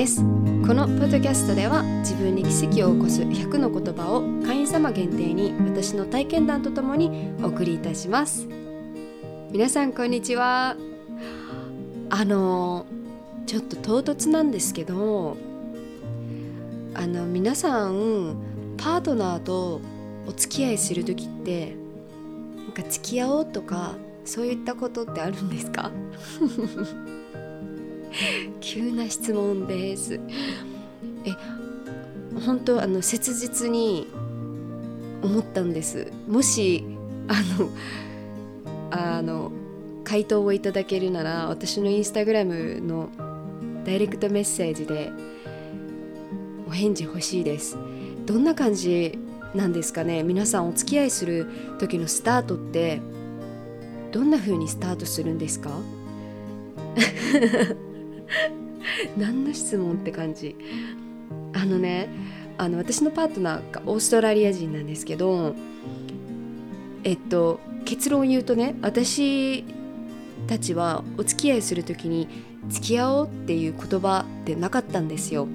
です。このポッドキャストでは自分に奇跡を起こす100の言葉を会員様限定に私の体験談とともにお送りいたします。皆さんこんにちは。あのちょっと唐突なんですけどあの皆さんパートナーとお付き合いする時ってなんか付き合おうとかそういったことってあるんですか？急な質問です。え本当あの切実に思ったんです。もしあのあの回答をいただけるなら私のインスタグラムのダイレクトメッセージでお返事欲しいです。どんな感じなんですかね？皆さんお付き合いする時のスタートってどんな風にスタートするんですか？何の質問って感じ？あのねあの私のパートナーがオーストラリア人なんですけどえっと結論を言うとね私たちはお付き合いする時に付き合おうっていう言葉ってなかったんですよ。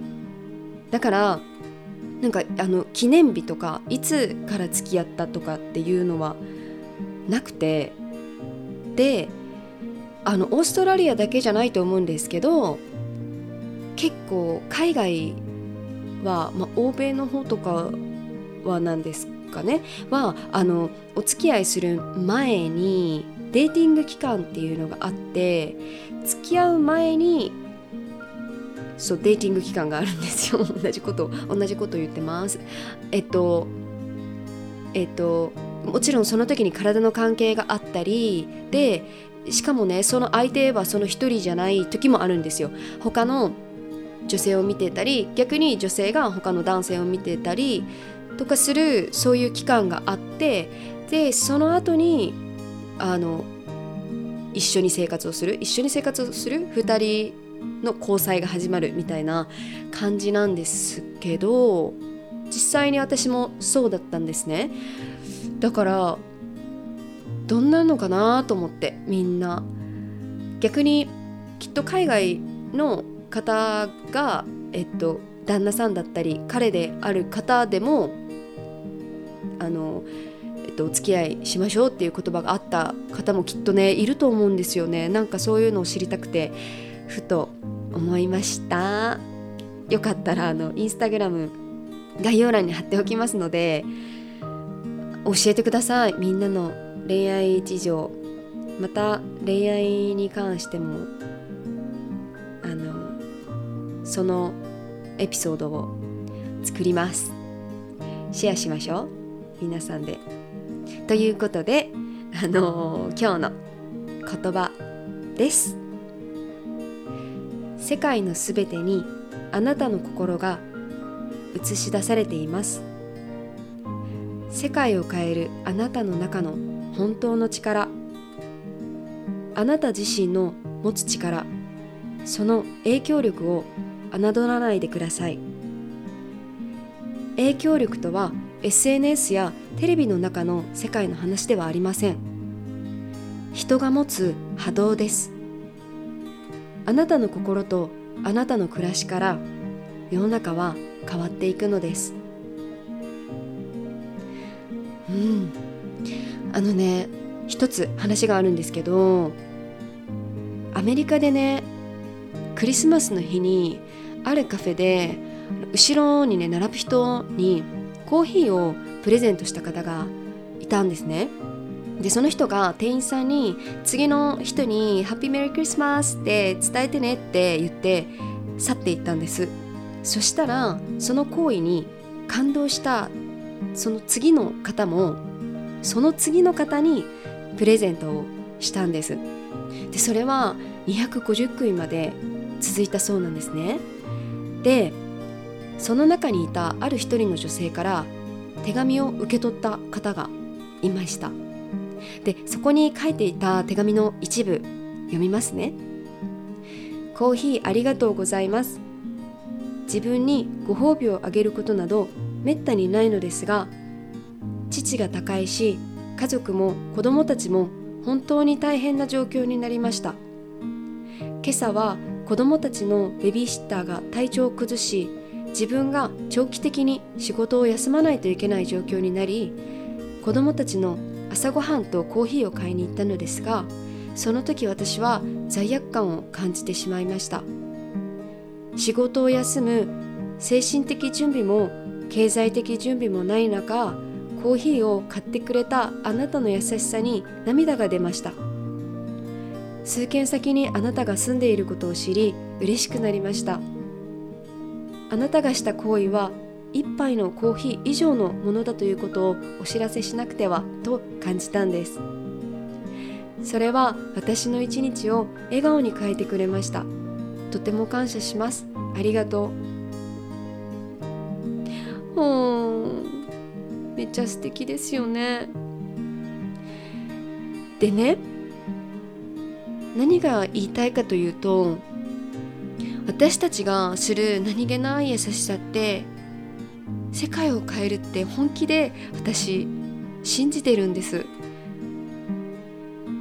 だからなんかあの記念日とかいつから付き合ったとかっていうのはなくてであのオーストラリアだけじゃないと思うんですけど結構海外は、まあ、欧米の方とかはなんですかね。はあのお付き合いする前にデーティング期間っていうのがあって付き合う前にそうデーティング期間があるんですよ。同じこと同じこと言ってます。えっとえっともちろんその時に体の関係があったりでしかもねその相手はその一人じゃない時もあるんですよ。他の女性を見てたり逆に女性が他の男性を見てたりとかするそういう期間があってでその後にあの一緒に生活をする一緒に生活をする2人の交際が始まるみたいな感じなんですけど実際に私もそうだったんですね。だからどんなのかなと思ってみんな。逆にきっと海外の方がえっと旦那さんだったり彼である方でもあのえっと、お付き合いしましょうっていう言葉があった方もきっとねいると思うんですよね。なんかそういうのを知りたくてふと思いました。よかったらあのインスタグラム概要欄に貼っておきますので教えてください。みんなの恋愛事情また恋愛に関してもあのそのエピソードを作ります。シェアしましょう皆さんで。ということであの、今日の言葉です。世界のすべてにあなたの心が映し出されています。世界を変えるあなたの中の本当の力。あなた自身の持つ力。その影響力を侮らないでください。影響力とは SNS やテレビの中の世界の話ではありません。人が持つ波動です。あなたの心とあなたの暮らしから世の中は変わっていくのです。あのね一つ話があるんですけどアメリカでねクリスマスの日にあるカフェで後ろにね並ぶ人にコーヒーをプレゼントした方がいたんですね。でその人が店員さんに次の人に「ハッピーメリークリスマス」って伝えてねって言って去っていったんです。そしたらその行為に感動したその次の方もその次の方にプレゼントをしたんです。でそれは250組まで続いたそうなんですね。でその中にいたある一人の女性から手紙を受け取った方がいました。でそこに書いていた手紙の一部読みますね。コーヒーありがとうございます。自分にご褒美をあげることなどめったにないのですが父が他界し家族も子供たちも本当に大変な状況になりました。今朝は子供たちのベビーシッターが体調を崩し自分が長期的に仕事を休まないといけない状況になり子供たちの朝ごはんとコーヒーを買いに行ったのですがその時私は罪悪感を感じてしまいました。仕事を休む精神的準備も経済的準備もない中コーヒーを買ってくれたあなたの優しさに涙が出ました。数軒先にあなたが住んでいることを知り嬉しくなりました。あなたがした行為は一杯のコーヒー以上のものだということをお知らせしなくてはと感じたんです。それは私の一日を笑顔に変えてくれました。とても感謝します。ありがとう。ほー。めっちゃ素敵ですよね。でね何が言いたいかというと私たちがする何気ない優しさって世界を変えるって本気で私信じてるんです。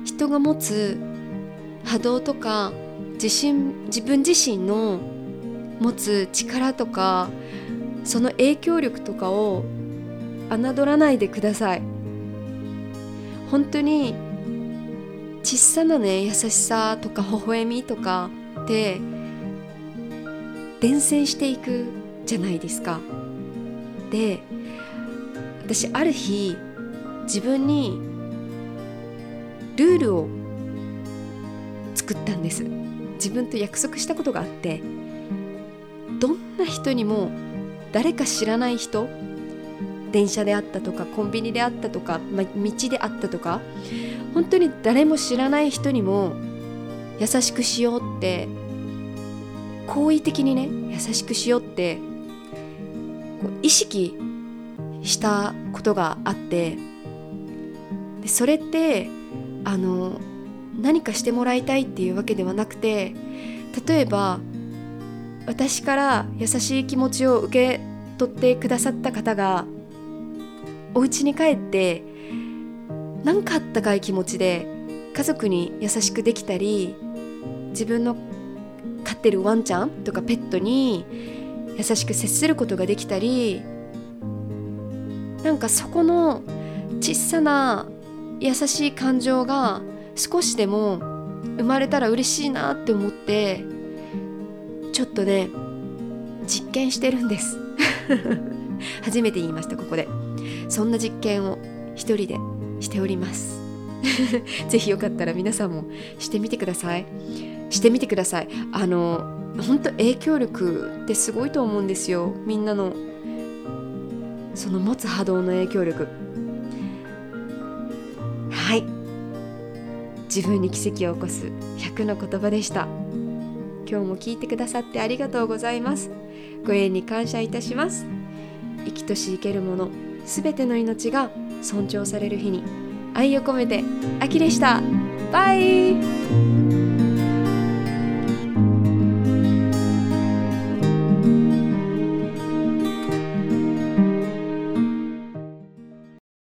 人が持つ波動とか自信自分自身の持つ力とかその影響力とかを侮らないでください。本当に小さなね優しさとか微笑みとかって伝染していくじゃないですか。で私ある日自分にルールを作ったんです。自分と約束したことがあって。どんな人にも誰か知らない人電車であったとかコンビニであったとか、ま、道であったとか本当に誰も知らない人にも優しくしようって好意的にね優しくしようってこう意識したことがあってでそれってあの何かしてもらいたいっていうわけではなくて例えば私から優しい気持ちを受け取ってくださった方がお家に帰って何かあったかい気持ちで家族に優しくできたり自分の飼ってるワンちゃんとかペットに優しく接することができたりなんかそこの小さな優しい感情が少しでも生まれたら嬉しいなって思ってちょっとね実験してるんです。初めて言いましたここで。そんな実験を一人でしております。ぜひよかったら皆さんもしてみてください。してみてください。あの本当影響力ってすごいと思うんですよ。みんなのその持つ波動の影響力。はい。自分に奇跡を起こす100の言葉でした。今日も聞いてくださってありがとうございます。ご縁に感謝いたします。生きとし生けるものすべての命が尊重される日に愛を込めて秋でした。バイ。